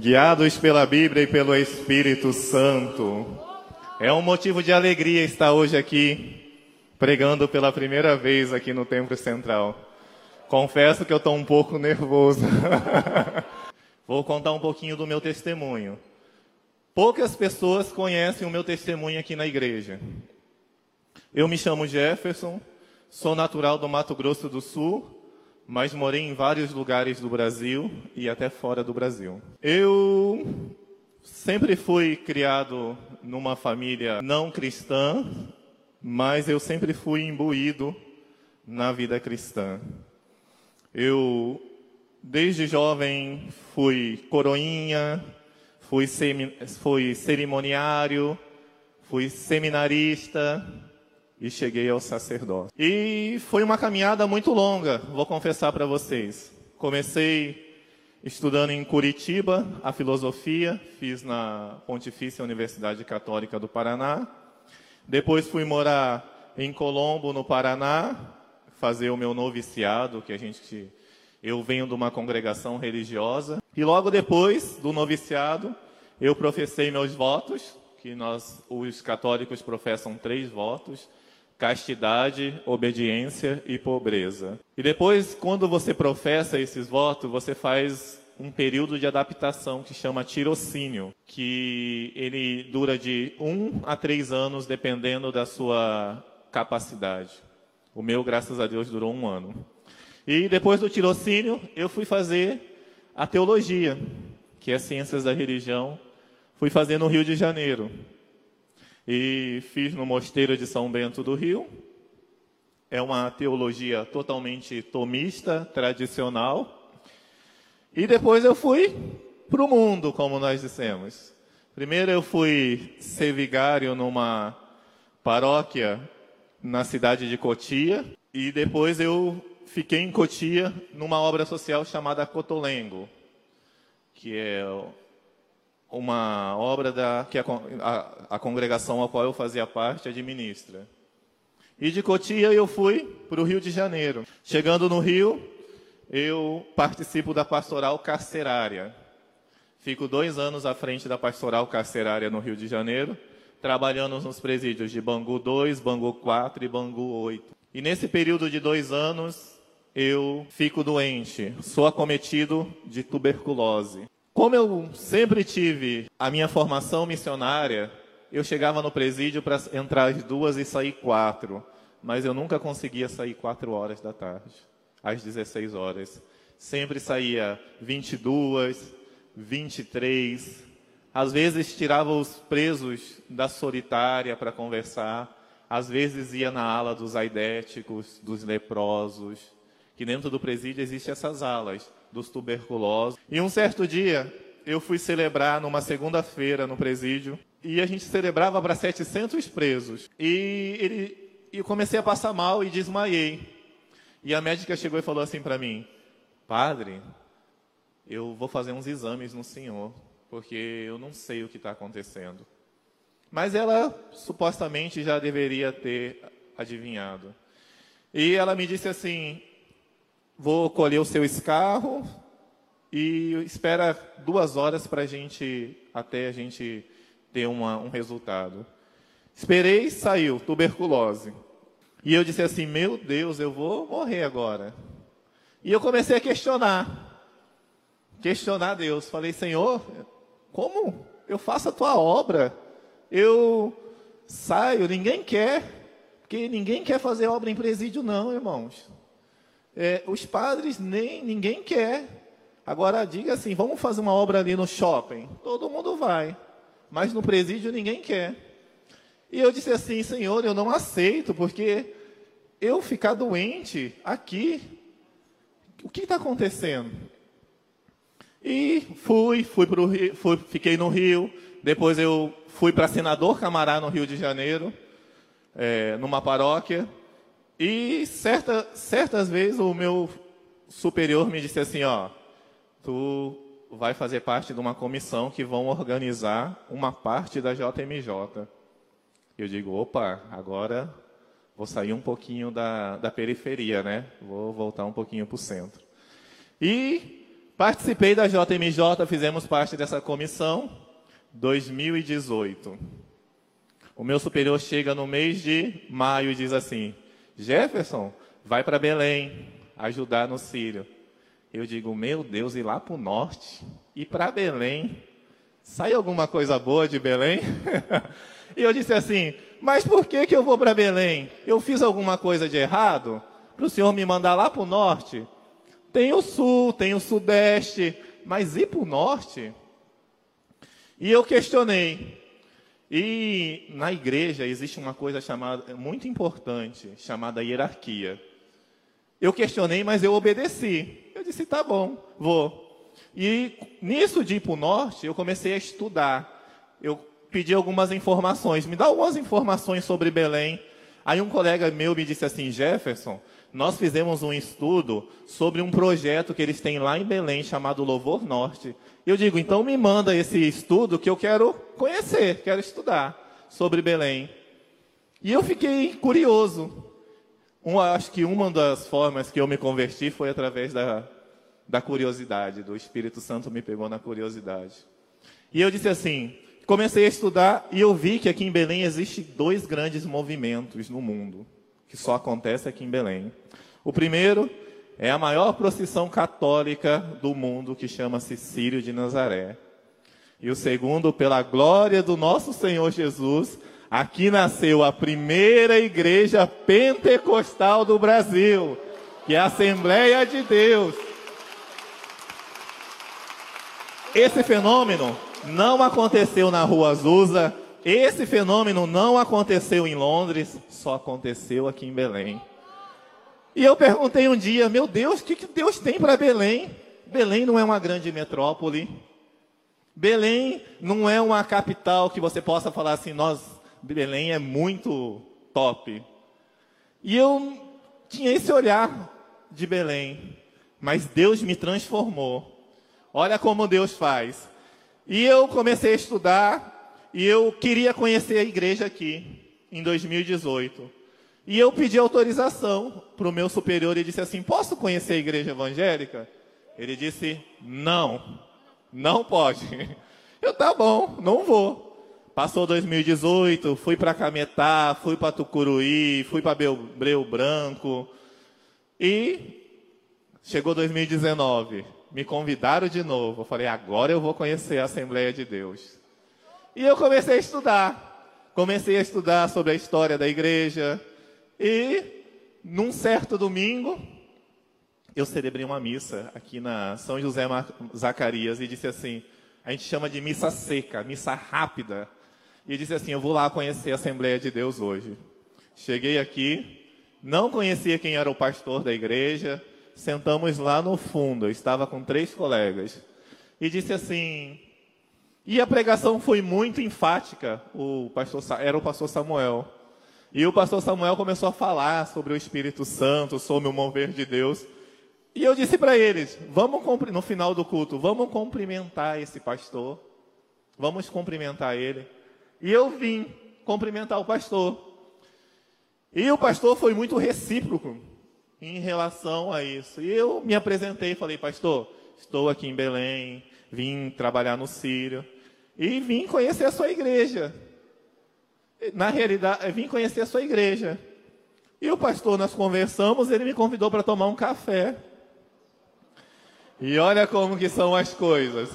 guiados pela Bíblia e pelo Espírito Santo. É um motivo de alegria estar hoje aqui, pregando pela primeira vez aqui no Templo Central. Confesso que eu estou um pouco nervoso. Vou contar um pouquinho do meu testemunho. Poucas pessoas conhecem o meu testemunho aqui na igreja. Eu me chamo Jefferson, sou natural do Mato Grosso do Sul, mas morei em vários lugares do Brasil e até fora do Brasil. Eu sempre fui criado numa família não cristã, mas eu sempre fui imbuído na vida cristã. Eu, desde jovem, fui coroinha, fui, fui cerimoniário, fui seminarista, e cheguei ao sacerdócio. E foi uma caminhada muito longa, vou confessar para vocês. Comecei estudando em Curitiba a filosofia, fiz na Pontifícia Universidade Católica do Paraná. Depois fui morar em Colombo, no Paraná, fazer o meu noviciado, que a gente eu venho de uma congregação religiosa. E logo depois do noviciado, eu professei meus votos, que nós os católicos professam três votos castidade, obediência e pobreza. E depois, quando você professa esses votos, você faz um período de adaptação que chama tirocínio, que ele dura de um a três anos, dependendo da sua capacidade. O meu, graças a Deus, durou um ano. E depois do tirocínio, eu fui fazer a teologia, que é ciências da religião. Fui fazer no Rio de Janeiro e fiz no Mosteiro de São Bento do Rio. É uma teologia totalmente tomista, tradicional. E depois eu fui para o mundo, como nós dissemos. Primeiro eu fui ser vigário numa paróquia na cidade de Cotia e depois eu fiquei em Cotia numa obra social chamada Cotolengo, que é uma obra da, que a, a, a, congregação a qual eu fazia parte administra. E de Cotia eu fui para o Rio de Janeiro. Chegando no Rio, eu participo da pastoral carcerária. Fico dois anos à frente da pastoral carcerária no Rio de Janeiro, trabalhando nos presídios de Bangu 2, Bangu 4 e Bangu 8. E nesse período de dois anos, eu fico doente, sou acometido de tuberculose. Como eu sempre tive a minha formação missionária, eu chegava no presídio para entrar às duas e sair quatro, mas eu nunca conseguia sair quatro horas da tarde, às 16 horas. Sempre saía 22, 23. Às vezes tirava os presos da solitária para conversar. Às vezes ia na ala dos aidéticos, dos leprosos, que dentro do presídio existem essas alas dos tuberculosos. E um certo dia, eu fui celebrar numa segunda-feira no presídio, e a gente celebrava para 700 presos. E ele, eu comecei a passar mal e desmaiei. E a médica chegou e falou assim para mim: Padre, eu vou fazer uns exames no senhor, porque eu não sei o que está acontecendo. Mas ela supostamente já deveria ter adivinhado. E ela me disse assim: vou colher o seu escarro e espera duas horas para a gente, até a gente ter uma, um resultado. Esperei, saiu, tuberculose. E eu disse assim, meu Deus, eu vou morrer agora. E eu comecei a questionar. Questionar Deus. Falei, Senhor, como eu faço a tua obra? Eu saio, ninguém quer. Porque ninguém quer fazer obra em presídio, não, irmãos é, os padres nem ninguém quer. Agora diga assim, vamos fazer uma obra ali no shopping. Todo mundo vai, mas no presídio ninguém quer. E eu disse assim, Senhor, eu não aceito, porque eu ficar doente aqui, o que está acontecendo? E fui, fui para o Rio, fui, fiquei no Rio. Depois eu fui para Senador Camará no Rio de Janeiro, é, numa paróquia. E certa, certas vezes o meu superior me disse assim, ó, tu vai fazer parte de uma comissão que vão organizar uma parte da JMJ. Eu digo, opa, agora vou sair um pouquinho da, da periferia, né? Vou voltar um pouquinho para o centro. E Participei da JMJ, fizemos parte dessa comissão, 2018. O meu superior chega no mês de maio e diz assim: Jefferson, vai para Belém ajudar no Sírio. Eu digo, meu Deus, ir lá para o norte, ir para Belém, sai alguma coisa boa de Belém? e eu disse assim, mas por que, que eu vou para Belém? Eu fiz alguma coisa de errado? Para o senhor me mandar lá para o norte? Tem o sul, tem o sudeste, mas ir para o norte? E eu questionei. E na igreja existe uma coisa chamada muito importante, chamada hierarquia. Eu questionei, mas eu obedeci. Eu disse, tá bom, vou. E nisso de ir para o norte, eu comecei a estudar. Eu pedi algumas informações. Me dá algumas informações sobre Belém. Aí um colega meu me disse assim, Jefferson, nós fizemos um estudo sobre um projeto que eles têm lá em Belém chamado Louvor Norte. Eu digo, então me manda esse estudo que eu quero conhecer, quero estudar sobre Belém. E eu fiquei curioso. Um, acho que uma das formas que eu me converti foi através da, da curiosidade, do Espírito Santo me pegou na curiosidade. E eu disse assim, comecei a estudar e eu vi que aqui em Belém existe dois grandes movimentos no mundo que só acontece aqui em Belém. O primeiro é a maior procissão católica do mundo, que chama-se Sírio de Nazaré. E o segundo, pela glória do nosso Senhor Jesus, aqui nasceu a primeira igreja pentecostal do Brasil, que é a Assembleia de Deus. Esse fenômeno não aconteceu na Rua Azusa, esse fenômeno não aconteceu em Londres, só aconteceu aqui em Belém. E eu perguntei um dia, meu Deus, o que, que Deus tem para Belém? Belém não é uma grande metrópole. Belém não é uma capital que você possa falar assim, nós, Belém é muito top. E eu tinha esse olhar de Belém, mas Deus me transformou. Olha como Deus faz. E eu comecei a estudar e eu queria conhecer a igreja aqui, em 2018. E eu pedi autorização para o meu superior e disse assim: Posso conhecer a igreja evangélica? Ele disse: Não, não pode. Eu, tá bom, não vou. Passou 2018, fui para Cametá, fui para Tucuruí, fui para Breu Branco. E chegou 2019, me convidaram de novo. Eu falei: agora eu vou conhecer a Assembleia de Deus. E eu comecei a estudar. Comecei a estudar sobre a história da igreja. E num certo domingo, eu celebrei uma missa aqui na São José Zacarias e disse assim: a gente chama de missa seca, missa rápida. E disse assim: eu vou lá conhecer a Assembleia de Deus hoje. Cheguei aqui, não conhecia quem era o pastor da igreja, sentamos lá no fundo, eu estava com três colegas. E disse assim: e a pregação foi muito enfática. O pastor, era o pastor Samuel. E o pastor Samuel começou a falar sobre o Espírito Santo, sobre o mover de Deus. E eu disse para eles: vamos no final do culto, vamos cumprimentar esse pastor. Vamos cumprimentar ele. E eu vim cumprimentar o pastor. E o pastor foi muito recíproco em relação a isso. E eu me apresentei e falei: Pastor, estou aqui em Belém, vim trabalhar no Sírio e vim conhecer a sua igreja. Na realidade, vim conhecer a sua igreja. E o pastor, nós conversamos, ele me convidou para tomar um café. E olha como que são as coisas.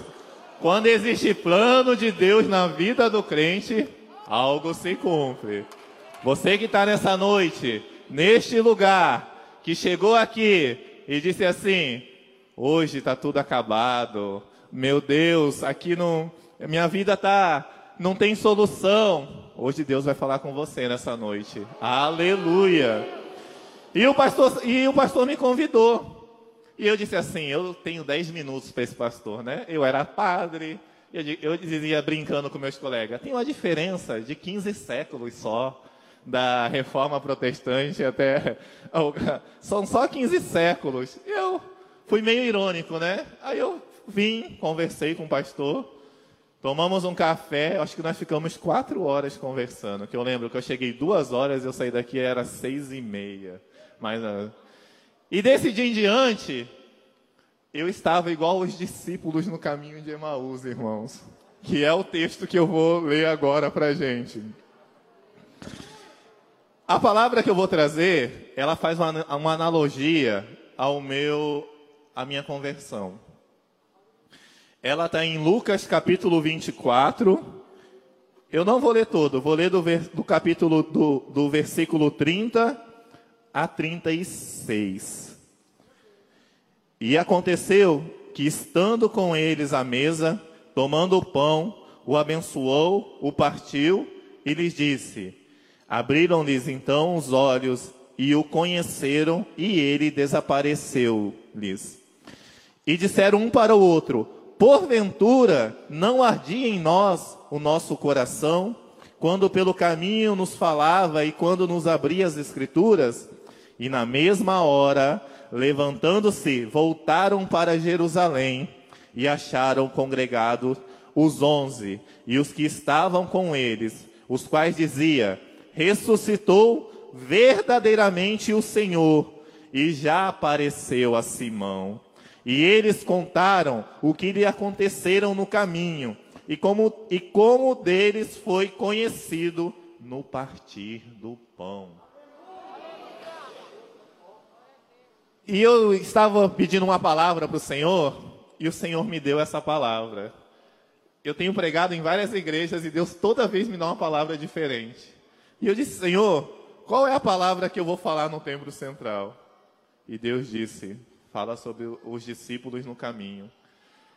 Quando existe plano de Deus na vida do crente, algo se cumpre. Você que está nessa noite, neste lugar, que chegou aqui e disse assim: hoje está tudo acabado, meu Deus, aqui não, minha vida tá, não tem solução. Hoje Deus vai falar com você nessa noite. Aleluia. E o pastor, e o pastor me convidou. E eu disse assim, eu tenho 10 minutos para esse pastor, né? Eu era padre. Eu, eu dizia brincando com meus colegas, tem uma diferença de 15 séculos só da reforma protestante até. São só 15 séculos. Eu fui meio irônico, né? Aí eu vim, conversei com o pastor, tomamos um café, acho que nós ficamos quatro horas conversando, que eu lembro que eu cheguei duas horas, eu saí daqui, era seis e meia. Mas. E desse dia em diante, eu estava igual os discípulos no caminho de Emaús, irmãos, que é o texto que eu vou ler agora para gente. A palavra que eu vou trazer, ela faz uma, uma analogia ao meu, à minha conversão. Ela está em Lucas capítulo 24. Eu não vou ler todo, vou ler do, do capítulo do, do versículo 30 a 36. E aconteceu que, estando com eles à mesa, tomando o pão, o abençoou, o partiu e lhes disse: Abriram-lhes então os olhos e o conheceram, e ele desapareceu-lhes. E disseram um para o outro: porventura não ardia em nós o nosso coração, quando pelo caminho nos falava e quando nos abria as Escrituras? E na mesma hora, levantando-se, voltaram para Jerusalém e acharam congregados os onze e os que estavam com eles, os quais dizia: ressuscitou verdadeiramente o Senhor e já apareceu a Simão. E eles contaram o que lhe aconteceram no caminho e como, e como deles foi conhecido no partir do pão. E eu estava pedindo uma palavra para o Senhor e o Senhor me deu essa palavra. Eu tenho pregado em várias igrejas e Deus toda vez me dá uma palavra diferente. E eu disse, Senhor, qual é a palavra que eu vou falar no templo central? E Deus disse, fala sobre os discípulos no caminho.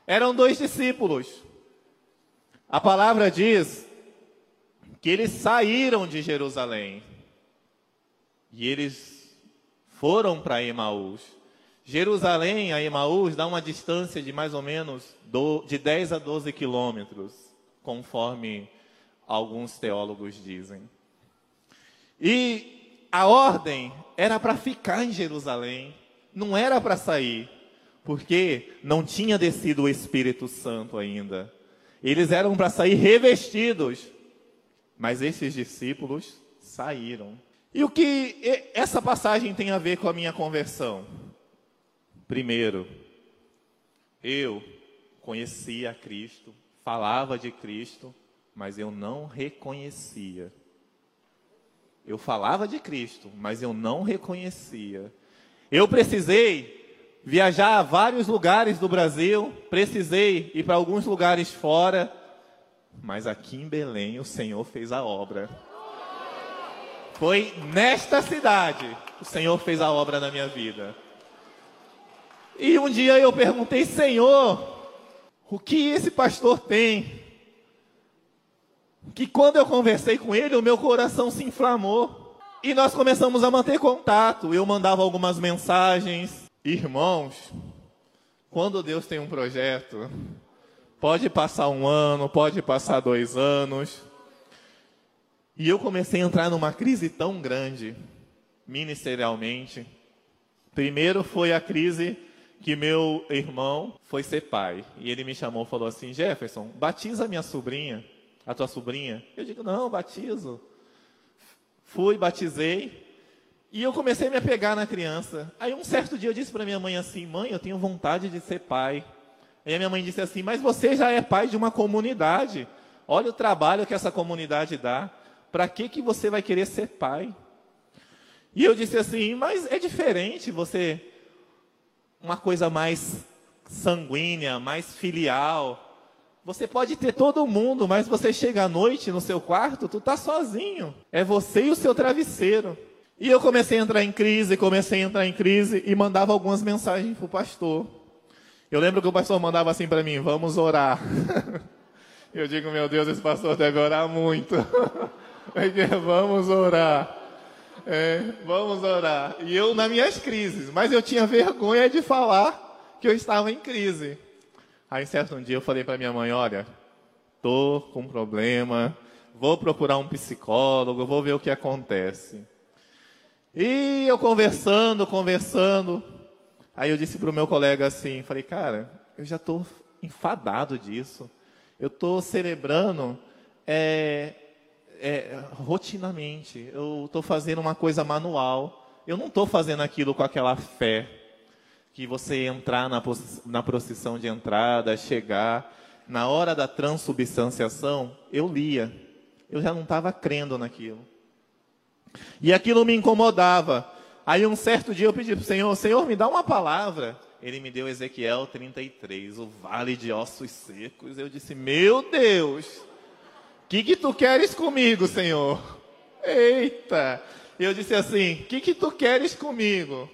Eram dois discípulos. A palavra diz que eles saíram de Jerusalém e eles foram para Emaús. Jerusalém a Emaús dá uma distância de mais ou menos de 10 a 12 quilômetros, conforme alguns teólogos dizem. E a ordem era para ficar em Jerusalém não era para sair, porque não tinha descido o Espírito Santo ainda. Eles eram para sair revestidos, mas esses discípulos saíram. E o que essa passagem tem a ver com a minha conversão? Primeiro, eu conhecia Cristo, falava de Cristo, mas eu não reconhecia. Eu falava de Cristo, mas eu não reconhecia. Eu precisei viajar a vários lugares do Brasil, precisei ir para alguns lugares fora, mas aqui em Belém o Senhor fez a obra. Foi nesta cidade o Senhor fez a obra na minha vida. E um dia eu perguntei, Senhor, o que esse pastor tem? Que quando eu conversei com ele, o meu coração se inflamou. E nós começamos a manter contato. Eu mandava algumas mensagens. Irmãos, quando Deus tem um projeto, pode passar um ano, pode passar dois anos. E eu comecei a entrar numa crise tão grande, ministerialmente. Primeiro foi a crise que meu irmão foi ser pai. E ele me chamou e falou assim: Jefferson, batiza minha sobrinha, a tua sobrinha. Eu digo: não, batizo. Fui, batizei. E eu comecei a me apegar na criança. Aí um certo dia eu disse para minha mãe assim: Mãe, eu tenho vontade de ser pai. Aí a minha mãe disse assim: Mas você já é pai de uma comunidade. Olha o trabalho que essa comunidade dá. Para que, que você vai querer ser pai? E eu disse assim: Mas é diferente você. Uma coisa mais sanguínea, mais filial. Você pode ter todo mundo, mas você chega à noite no seu quarto, tu tá sozinho. É você e o seu travesseiro. E eu comecei a entrar em crise, comecei a entrar em crise e mandava algumas mensagens pro pastor. Eu lembro que o pastor mandava assim para mim: "Vamos orar". Eu digo: "Meu Deus, esse pastor deve orar muito". vamos orar. É, vamos orar. E eu nas minhas crises, mas eu tinha vergonha de falar que eu estava em crise. Aí, certo um dia, eu falei para minha mãe: Olha, tô com um problema, vou procurar um psicólogo, vou ver o que acontece. E eu conversando, conversando. Aí eu disse para o meu colega assim: Falei, cara, eu já estou enfadado disso. Eu estou celebrando é, é, rotinamente. Eu estou fazendo uma coisa manual. Eu não estou fazendo aquilo com aquela fé que você entrar na, na procissão de entrada, chegar, na hora da transubstanciação, eu lia. Eu já não estava crendo naquilo. E aquilo me incomodava. Aí um certo dia eu pedi para o Senhor, Senhor, me dá uma palavra. Ele me deu Ezequiel 33, o vale de ossos secos. Eu disse, meu Deus, o que, que tu queres comigo, Senhor? Eita! Eu disse assim, o que, que tu queres comigo?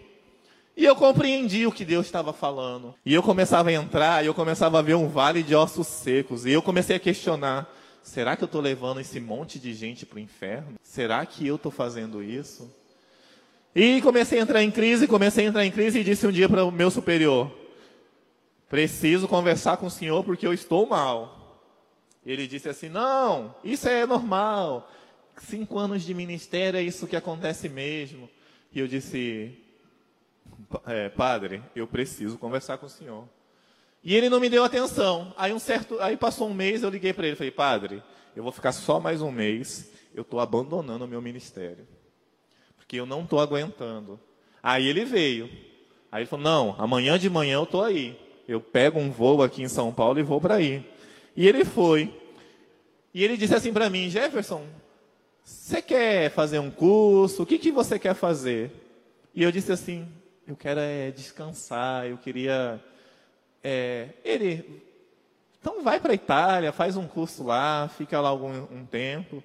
E eu compreendi o que Deus estava falando. E eu começava a entrar, e eu começava a ver um vale de ossos secos. E eu comecei a questionar: será que eu estou levando esse monte de gente para o inferno? Será que eu estou fazendo isso? E comecei a entrar em crise, comecei a entrar em crise e disse um dia para o meu superior: preciso conversar com o senhor porque eu estou mal. Ele disse assim: não, isso é normal. Cinco anos de ministério é isso que acontece mesmo. E eu disse: é, padre, eu preciso conversar com o senhor. E ele não me deu atenção. Aí um certo, aí passou um mês, eu liguei para ele, falei, padre, eu vou ficar só mais um mês, eu estou abandonando o meu ministério, porque eu não estou aguentando. Aí ele veio. Aí ele falou, não, amanhã de manhã eu estou aí. Eu pego um voo aqui em São Paulo e vou para aí. E ele foi. E ele disse assim para mim, Jefferson, você quer fazer um curso? O que, que você quer fazer? E eu disse assim, eu quero é, descansar, eu queria. É, ele, então vai para a Itália, faz um curso lá, fica lá algum um tempo.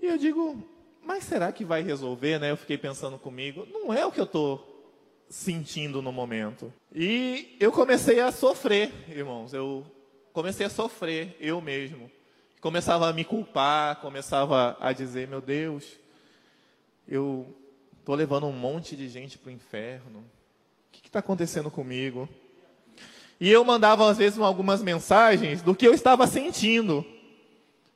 E eu digo, mas será que vai resolver, né? Eu fiquei pensando comigo, não é o que eu estou sentindo no momento. E eu comecei a sofrer, irmãos. Eu comecei a sofrer eu mesmo. Começava a me culpar, começava a dizer, meu Deus, eu Estou levando um monte de gente para o inferno. O que está acontecendo comigo? E eu mandava, às vezes, algumas mensagens do que eu estava sentindo.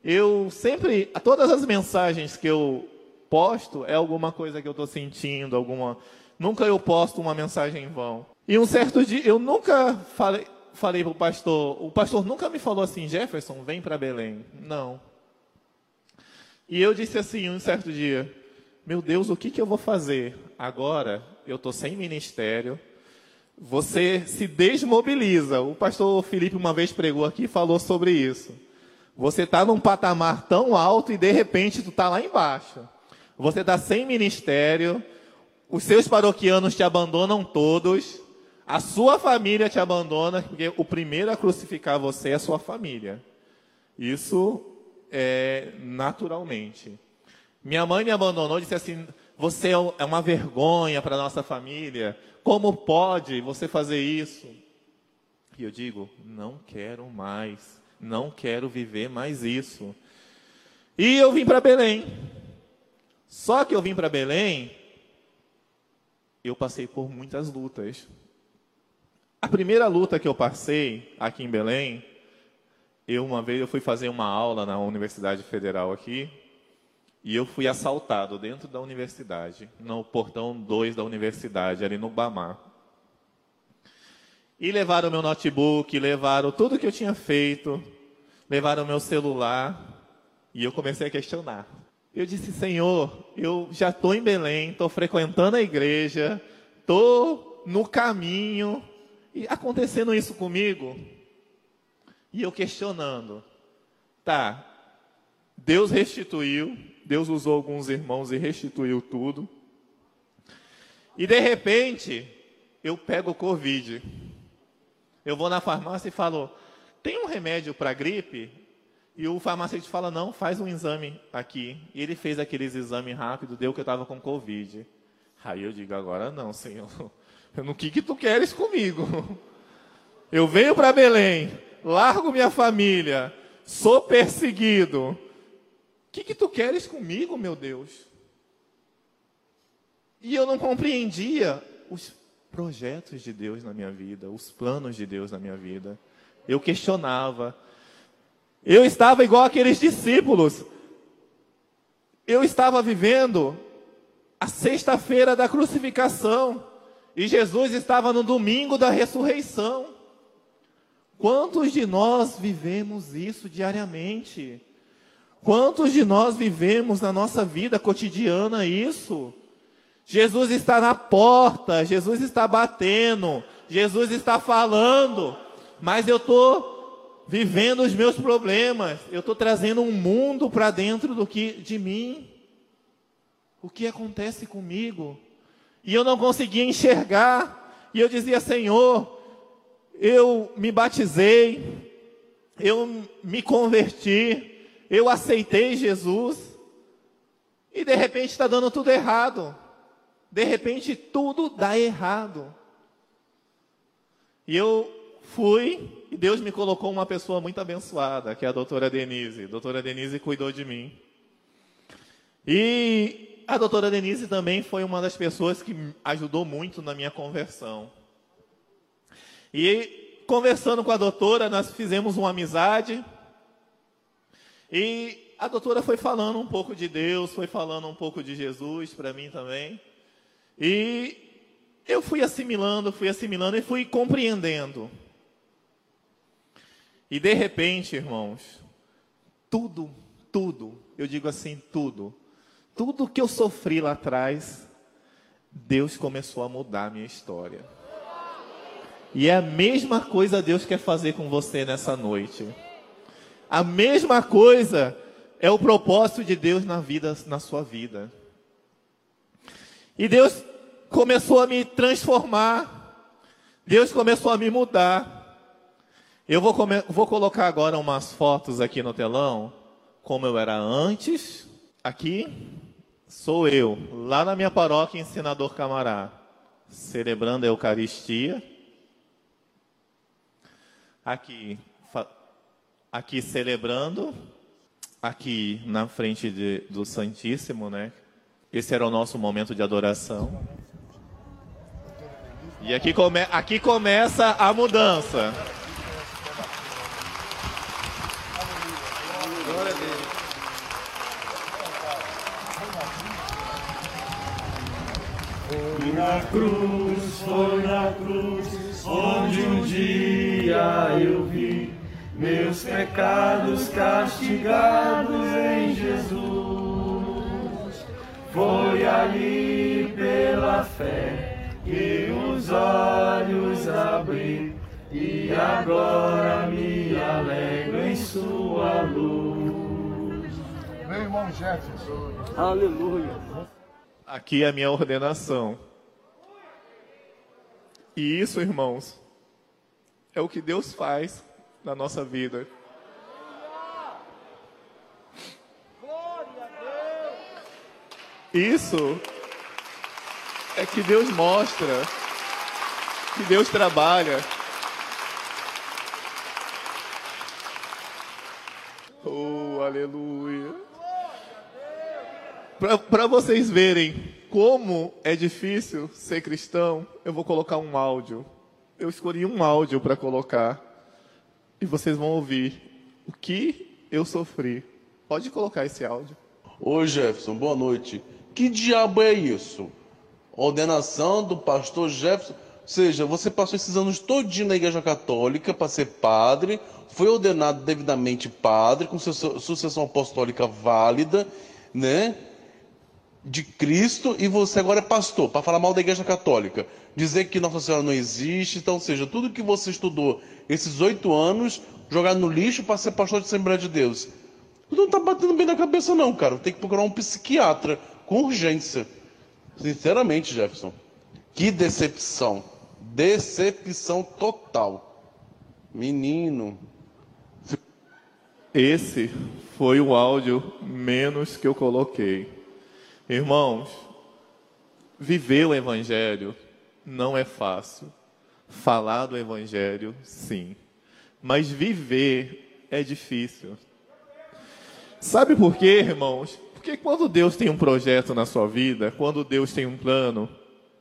Eu sempre, todas as mensagens que eu posto é alguma coisa que eu estou sentindo, alguma. Nunca eu posto uma mensagem em vão. E um certo dia, eu nunca falei, falei para o pastor, o pastor nunca me falou assim, Jefferson, vem para Belém. Não. E eu disse assim, um certo dia, meu Deus, o que, que eu vou fazer? Agora eu estou sem ministério. Você se desmobiliza. O pastor Felipe uma vez pregou aqui e falou sobre isso. Você está num patamar tão alto e de repente tu está lá embaixo. Você está sem ministério. Os seus paroquianos te abandonam todos. A sua família te abandona, porque o primeiro a crucificar você é a sua família. Isso é naturalmente. Minha mãe me abandonou e disse assim: Você é, é uma vergonha para nossa família. Como pode você fazer isso? E eu digo: Não quero mais. Não quero viver mais isso. E eu vim para Belém. Só que eu vim para Belém, eu passei por muitas lutas. A primeira luta que eu passei aqui em Belém, eu uma vez eu fui fazer uma aula na Universidade Federal aqui, e eu fui assaltado dentro da universidade, no portão 2 da universidade, ali no Bamar. E levaram meu notebook, levaram tudo que eu tinha feito, levaram meu celular, e eu comecei a questionar. Eu disse, Senhor, eu já estou em Belém, estou frequentando a igreja, estou no caminho, e acontecendo isso comigo? E eu questionando. Tá, Deus restituiu, Deus usou alguns irmãos e restituiu tudo. E de repente, eu pego o Covid. Eu vou na farmácia e falo: tem um remédio para gripe? E o farmacêutico fala: não, faz um exame aqui. E ele fez aqueles exames rápidos, deu que eu estava com Covid. Aí eu digo: agora não, Senhor. No que, que tu queres comigo? Eu venho para Belém, largo minha família, sou perseguido, que, que tu queres comigo, meu Deus? E eu não compreendia os projetos de Deus na minha vida, os planos de Deus na minha vida. Eu questionava. Eu estava igual aqueles discípulos. Eu estava vivendo a sexta-feira da crucificação e Jesus estava no domingo da ressurreição. Quantos de nós vivemos isso diariamente? Quantos de nós vivemos na nossa vida cotidiana isso? Jesus está na porta, Jesus está batendo, Jesus está falando, mas eu estou vivendo os meus problemas, eu estou trazendo um mundo para dentro do que de mim. O que acontece comigo? E eu não conseguia enxergar, e eu dizia, Senhor, eu me batizei, eu me converti, eu aceitei Jesus, e de repente está dando tudo errado. De repente tudo dá errado. E eu fui, e Deus me colocou uma pessoa muito abençoada, que é a doutora Denise. A doutora Denise cuidou de mim. E a doutora Denise também foi uma das pessoas que ajudou muito na minha conversão. E conversando com a doutora, nós fizemos uma amizade. E a doutora foi falando um pouco de Deus, foi falando um pouco de Jesus para mim também. E eu fui assimilando, fui assimilando e fui compreendendo. E de repente, irmãos, tudo, tudo, eu digo assim, tudo, tudo que eu sofri lá atrás, Deus começou a mudar a minha história. E é a mesma coisa Deus quer fazer com você nessa noite. A mesma coisa é o propósito de Deus na vida, na sua vida. E Deus começou a me transformar. Deus começou a me mudar. Eu vou, vou colocar agora umas fotos aqui no telão, como eu era antes. Aqui sou eu, lá na minha paróquia em Senador Camará, celebrando a Eucaristia. Aqui, aqui celebrando, aqui na frente de, do Santíssimo, né? Esse era o nosso momento de adoração. E aqui, come, aqui começa a mudança. Glória a Deus. Foi na cruz, foi na cruz, onde um dia eu vi meus pecados castigados em Jesus. Foi ali pela fé que os olhos abri e agora me alegro em sua luz. Meu irmão Jefferson. Aleluia. Aqui é a minha ordenação. E isso, irmãos, é o que Deus faz na nossa vida. Isso é que Deus mostra, que Deus trabalha. Oh, aleluia. Para vocês verem como é difícil ser cristão, eu vou colocar um áudio. Eu escolhi um áudio para colocar. E vocês vão ouvir o que eu sofri. Pode colocar esse áudio. Ô Jefferson, boa noite. Que diabo é isso? ordenação do pastor Jefferson. Ou seja, você passou esses anos todinho na igreja católica para ser padre, foi ordenado devidamente padre, com sucessão apostólica válida, né? De Cristo, e você agora é pastor, para falar mal da igreja católica. Dizer que Nossa Senhora não existe, então, seja, tudo que você estudou esses oito anos, jogar no lixo para ser pastor de Assembleia de Deus. Não tá batendo bem na cabeça, não, cara. Tem que procurar um psiquiatra com urgência. Sinceramente, Jefferson, que decepção. Decepção total. Menino. Esse foi o áudio menos que eu coloquei. Irmãos, viver o Evangelho não é fácil. Falar do Evangelho, sim. Mas viver é difícil. Sabe por quê, irmãos? Porque quando Deus tem um projeto na sua vida, quando Deus tem um plano,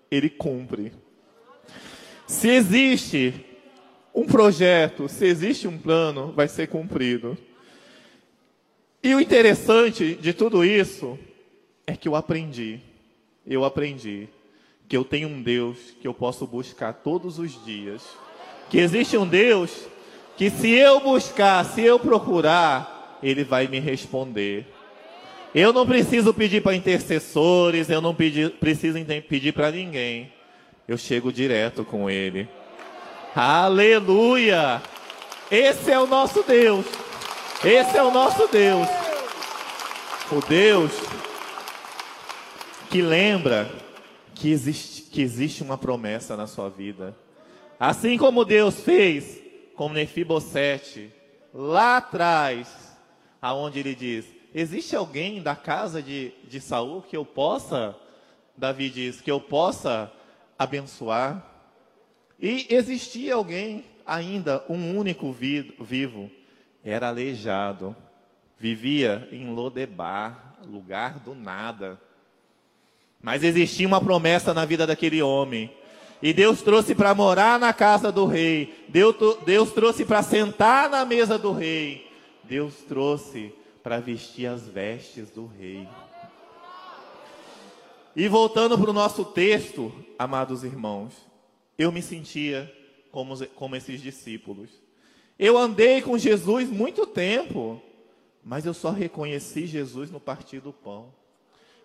ele cumpre. Se existe um projeto, se existe um plano, vai ser cumprido. E o interessante de tudo isso é que eu aprendi, eu aprendi que eu tenho um Deus que eu posso buscar todos os dias. Que existe um Deus que se eu buscar, se eu procurar, ele vai me responder. Eu não preciso pedir para intercessores, eu não pedi, preciso pedir para ninguém. Eu chego direto com Ele. Aleluia! Esse é o nosso Deus. Esse é o nosso Deus. O Deus que lembra que existe, que existe uma promessa na sua vida. Assim como Deus fez com Nefibosete lá atrás, aonde ele diz: existe alguém da casa de, de Saul que eu possa, Davi diz, que eu possa abençoar? E existia alguém, ainda um único vivo, era aleijado, vivia em Lodebar, lugar do nada. Mas existia uma promessa na vida daquele homem. E Deus trouxe para morar na casa do rei. Deus, Deus trouxe para sentar na mesa do rei. Deus trouxe para vestir as vestes do rei. E voltando para o nosso texto, amados irmãos, eu me sentia como, como esses discípulos. Eu andei com Jesus muito tempo, mas eu só reconheci Jesus no partir do pão.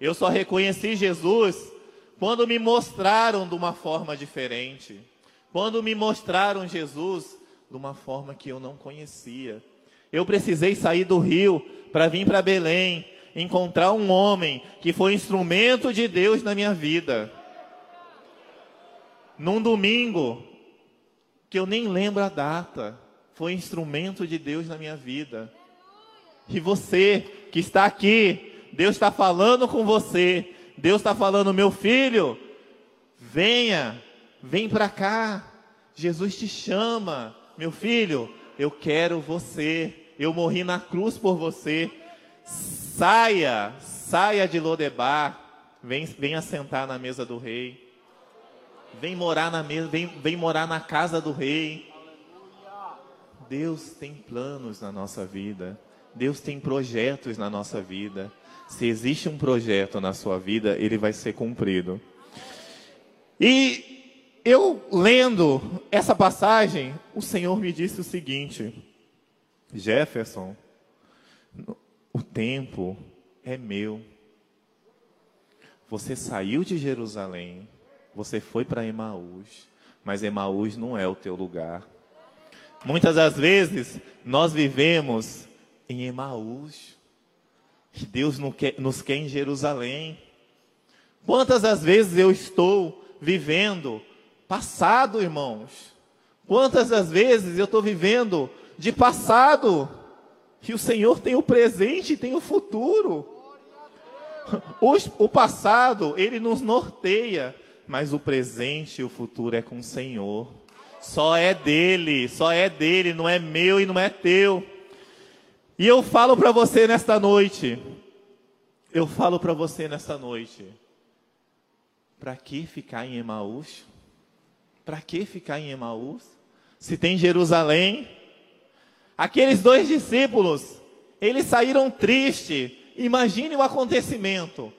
Eu só reconheci Jesus quando me mostraram de uma forma diferente. Quando me mostraram Jesus de uma forma que eu não conhecia. Eu precisei sair do Rio para vir para Belém, encontrar um homem que foi instrumento de Deus na minha vida. Num domingo, que eu nem lembro a data, foi instrumento de Deus na minha vida. E você que está aqui, Deus está falando com você. Deus está falando, meu filho, venha, vem para cá. Jesus te chama, meu filho, eu quero você. Eu morri na cruz por você. Saia, saia de Lodebar. Vem, venha sentar na mesa do rei. Vem morar na mesa, vem, vem morar na casa do rei. Deus tem planos na nossa vida. Deus tem projetos na nossa vida. Se existe um projeto na sua vida, ele vai ser cumprido. E eu lendo essa passagem, o Senhor me disse o seguinte: Jefferson, o tempo é meu. Você saiu de Jerusalém, você foi para Emaús, mas Emaús não é o teu lugar. Muitas das vezes nós vivemos em Emaús que Deus nos quer em Jerusalém. Quantas as vezes eu estou vivendo passado, irmãos? Quantas as vezes eu estou vivendo de passado? Que o Senhor tem o presente e tem o futuro. O, passado, ele nos norteia, mas o presente e o futuro é com o Senhor. Só é dele, só é dele, não é meu e não é teu. E eu falo para você nesta noite, eu falo para você nesta noite, para que ficar em Emaús? Para que ficar em Emaús? Se tem Jerusalém, aqueles dois discípulos, eles saíram tristes. Imagine o acontecimento.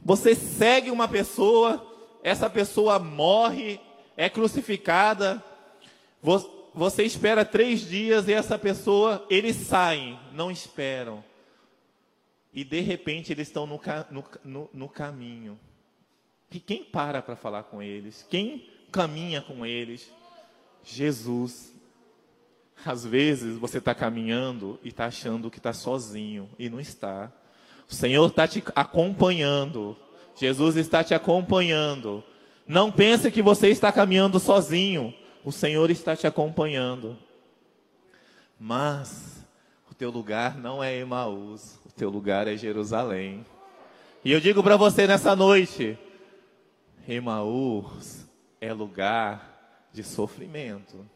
Você segue uma pessoa, essa pessoa morre, é crucificada, você espera três dias e essa pessoa, eles saem, não esperam. E de repente eles estão no, no, no caminho. E quem para para falar com eles? Quem caminha com eles? Jesus. Às vezes você está caminhando e está achando que está sozinho e não está. O Senhor está te acompanhando. Jesus está te acompanhando. Não pense que você está caminhando sozinho. O Senhor está te acompanhando. Mas o teu lugar não é Emaús, o teu lugar é Jerusalém. E eu digo para você nessa noite, Emaús é lugar de sofrimento.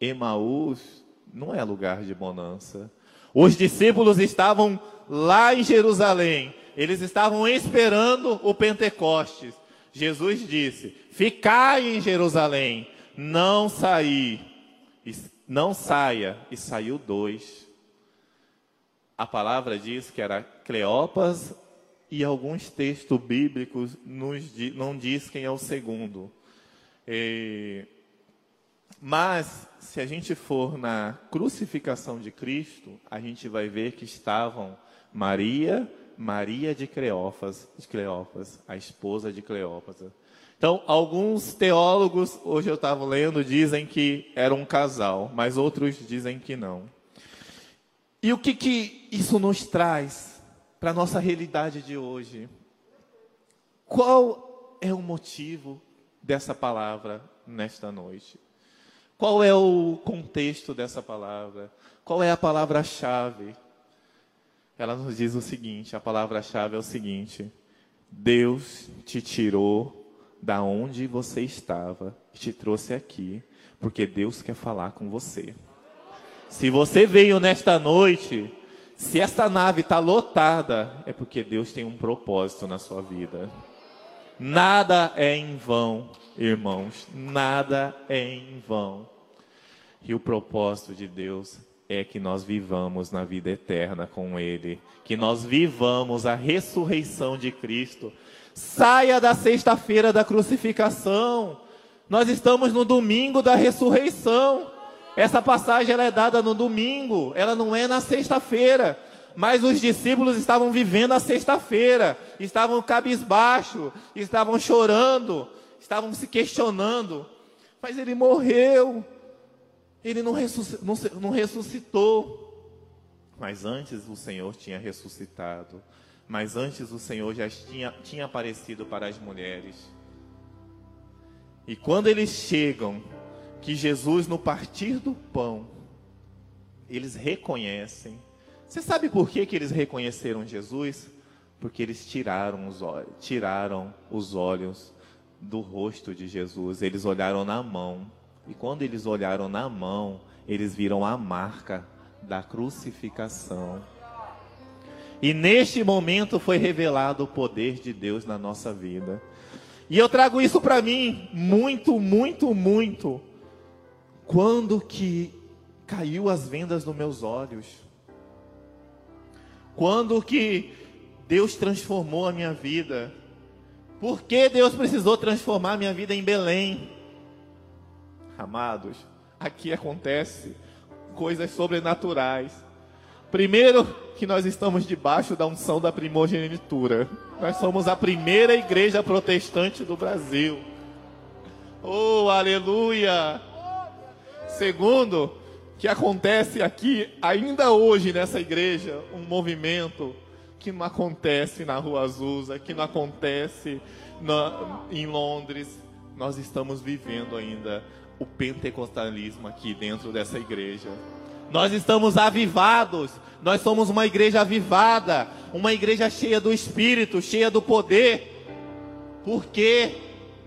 Emaús não é lugar de bonança. Os discípulos estavam lá em Jerusalém. Eles estavam esperando o Pentecostes. Jesus disse: Ficai em Jerusalém não sair, não saia, e saiu dois. A palavra diz que era Cleopas e alguns textos bíblicos nos, não diz quem é o segundo. E, mas, se a gente for na crucificação de Cristo, a gente vai ver que estavam Maria, Maria de Cleófas, de Cleófas, a esposa de Cleópatra. Então, alguns teólogos, hoje eu estava lendo, dizem que era um casal, mas outros dizem que não. E o que, que isso nos traz para a nossa realidade de hoje? Qual é o motivo dessa palavra nesta noite? Qual é o contexto dessa palavra? Qual é a palavra-chave? Ela nos diz o seguinte: a palavra-chave é o seguinte: Deus te tirou da onde você estava e te trouxe aqui, porque Deus quer falar com você. Se você veio nesta noite, se essa nave está lotada, é porque Deus tem um propósito na sua vida. Nada é em vão, irmãos, nada é em vão. E o propósito de Deus é que nós vivamos na vida eterna com Ele, que nós vivamos a ressurreição de Cristo. Saia da sexta-feira da crucificação. Nós estamos no domingo da ressurreição. Essa passagem ela é dada no domingo, ela não é na sexta-feira. Mas os discípulos estavam vivendo a sexta-feira, estavam cabisbaixo, estavam chorando, estavam se questionando. Mas ele morreu, ele não ressuscitou, não ressuscitou. Mas antes o Senhor tinha ressuscitado. Mas antes o Senhor já tinha, tinha aparecido para as mulheres. E quando eles chegam que Jesus, no partir do pão, eles reconhecem. Você sabe por que, que eles reconheceram Jesus? Porque eles tiraram os olhos, tiraram os olhos do rosto de Jesus. Eles olharam na mão. E quando eles olharam na mão, eles viram a marca da crucificação. E neste momento foi revelado o poder de Deus na nossa vida. E eu trago isso para mim muito, muito, muito quando que caiu as vendas nos meus olhos? Quando que Deus transformou a minha vida? Por que Deus precisou transformar a minha vida em Belém? Amados, aqui acontece coisas sobrenaturais. Primeiro, que nós estamos debaixo da unção da primogenitura. Nós somos a primeira igreja protestante do Brasil. Oh, aleluia! Segundo, que acontece aqui, ainda hoje nessa igreja, um movimento que não acontece na Rua Azusa, que não acontece na, em Londres. Nós estamos vivendo ainda o pentecostalismo aqui dentro dessa igreja. Nós estamos avivados, nós somos uma igreja avivada, uma igreja cheia do Espírito, cheia do poder. Por que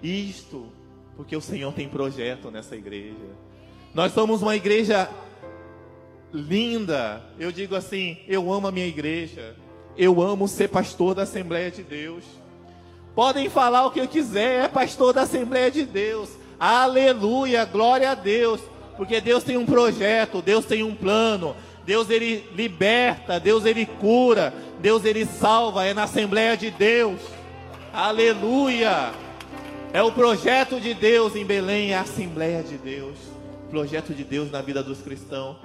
isto? Porque o Senhor tem projeto nessa igreja. Nós somos uma igreja linda. Eu digo assim: eu amo a minha igreja. Eu amo ser pastor da Assembleia de Deus. Podem falar o que eu quiser, é pastor da Assembleia de Deus. Aleluia, glória a Deus. Porque Deus tem um projeto, Deus tem um plano. Deus ele liberta, Deus ele cura, Deus ele salva, é na Assembleia de Deus. Aleluia. É o projeto de Deus em Belém, é a Assembleia de Deus projeto de Deus na vida dos cristãos.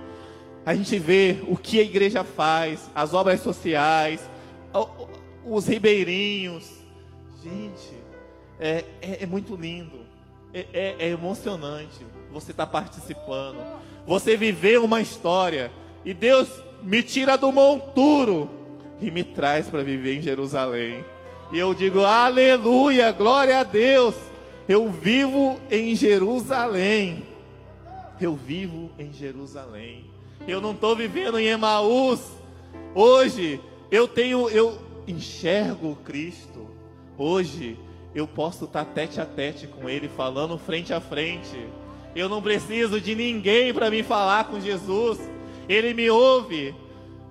A gente vê o que a igreja faz, as obras sociais, os ribeirinhos. Gente, é, é, é muito lindo, é, é, é emocionante você estar tá participando, você viver uma história e Deus me tira do monturo e me traz para viver em Jerusalém. E eu digo, aleluia, glória a Deus. Eu vivo em Jerusalém. Eu vivo em Jerusalém. Eu não estou vivendo em Emaús. Hoje eu tenho, eu enxergo Cristo. Hoje eu posso estar tete a tete com Ele, falando frente a frente. Eu não preciso de ninguém para me falar com Jesus. Ele me ouve.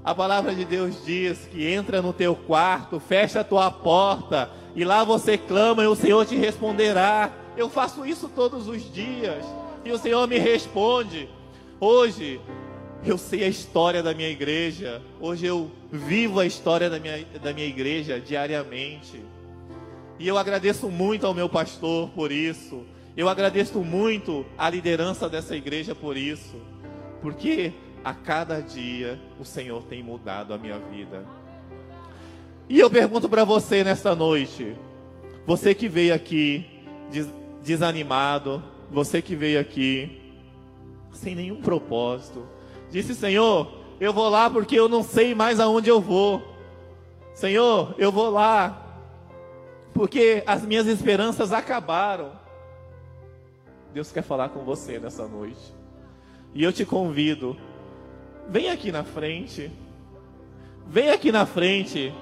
A palavra de Deus diz que entra no teu quarto, fecha a tua porta e lá você clama e o Senhor te responderá. Eu faço isso todos os dias. E o Senhor me responde. Hoje eu sei a história da minha igreja. Hoje eu vivo a história da minha, da minha igreja diariamente. E eu agradeço muito ao meu pastor por isso. Eu agradeço muito à liderança dessa igreja por isso. Porque a cada dia o Senhor tem mudado a minha vida. E eu pergunto para você nesta noite, você que veio aqui des desanimado, você que veio aqui sem nenhum propósito, disse: Senhor, eu vou lá porque eu não sei mais aonde eu vou. Senhor, eu vou lá porque as minhas esperanças acabaram. Deus quer falar com você nessa noite. E eu te convido, vem aqui na frente. Vem aqui na frente.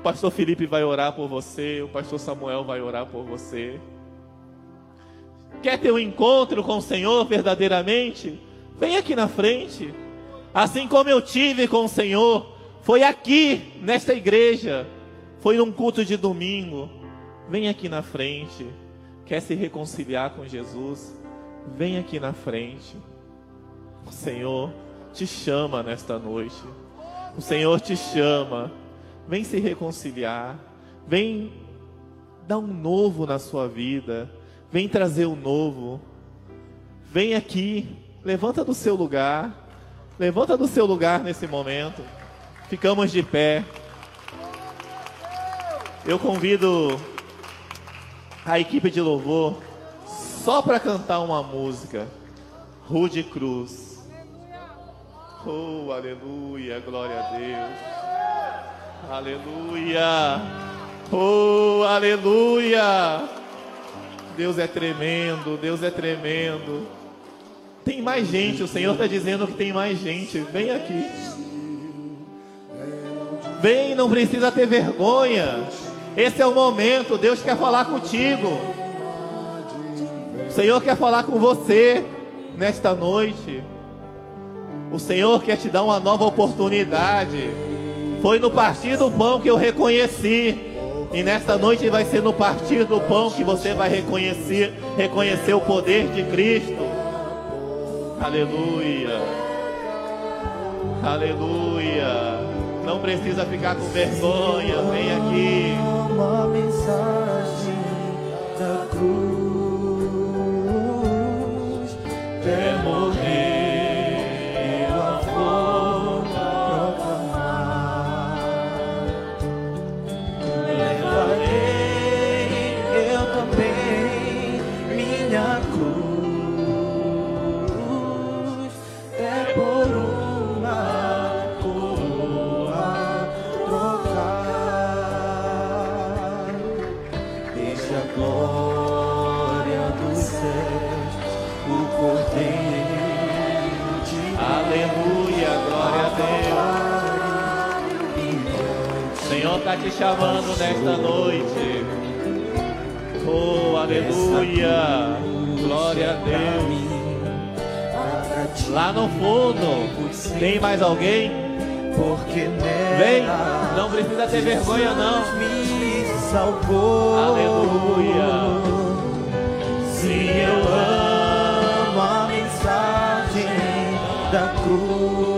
O pastor Felipe vai orar por você, o pastor Samuel vai orar por você. Quer ter um encontro com o Senhor verdadeiramente? Vem aqui na frente. Assim como eu tive com o Senhor, foi aqui, nesta igreja, foi num culto de domingo. Vem aqui na frente. Quer se reconciliar com Jesus? Vem aqui na frente. O Senhor te chama nesta noite. O Senhor te chama. Vem se reconciliar. Vem dar um novo na sua vida. Vem trazer o um novo. Vem aqui. Levanta do seu lugar. Levanta do seu lugar nesse momento. Ficamos de pé. Eu convido a equipe de louvor só para cantar uma música. Rude Cruz. Oh, aleluia, glória a Deus. Aleluia. Oh, aleluia. Deus é tremendo, Deus é tremendo. Tem mais gente, o Senhor está dizendo que tem mais gente. Vem aqui. Vem, não precisa ter vergonha. Esse é o momento, Deus quer falar contigo. O Senhor quer falar com você nesta noite. O Senhor quer te dar uma nova oportunidade. Foi no partir do pão que eu reconheci. E nesta noite vai ser no partir do pão que você vai reconhecer, reconhecer o poder de Cristo. Aleluia. Aleluia. Não precisa ficar com vergonha. Vem aqui. Uma mensagem da cruz. É tem mais alguém? Vem, não precisa ter vergonha não. Aleluia. Se eu amo a mensagem da cruz.